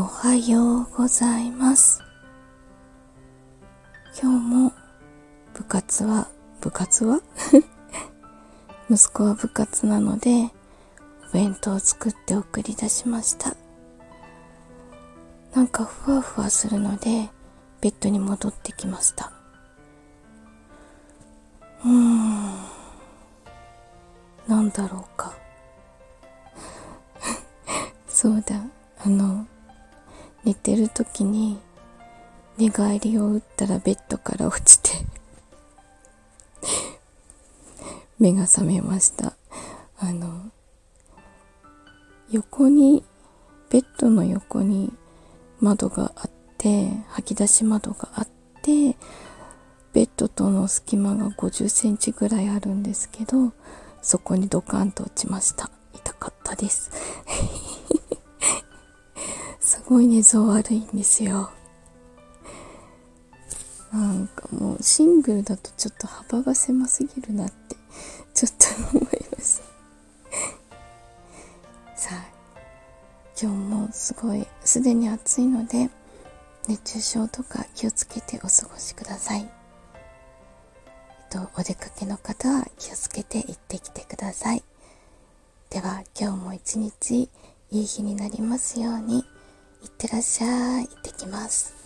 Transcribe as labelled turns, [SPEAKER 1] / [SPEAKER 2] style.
[SPEAKER 1] おはようございます。今日も部活は部活は？息子は部活なのでお弁当を作って送り出しました。なんかふわふわするのでベッドに戻ってきました。うーん。なんだろうか。そうだ。あの寝てる時に寝返りを打ったらベッドから落ちて目が覚めました。あの横にベッドの横に窓があって吐き出し窓があってベッドとの隙間が50センチぐらいあるんですけどそこにドカンと落ちました。痛かったです。すごい寝相悪いんですよ。なんかもうシングルだとちょっと幅が狭すぎるなってちょっと思います。さあ今日もすごいすでに暑いので熱中症とか気をつけてお過ごしください、えっと、お出かけの方は気をつけて行ってきてください。では今日も一日いい日になりますように。ってらっしゃい行ってきます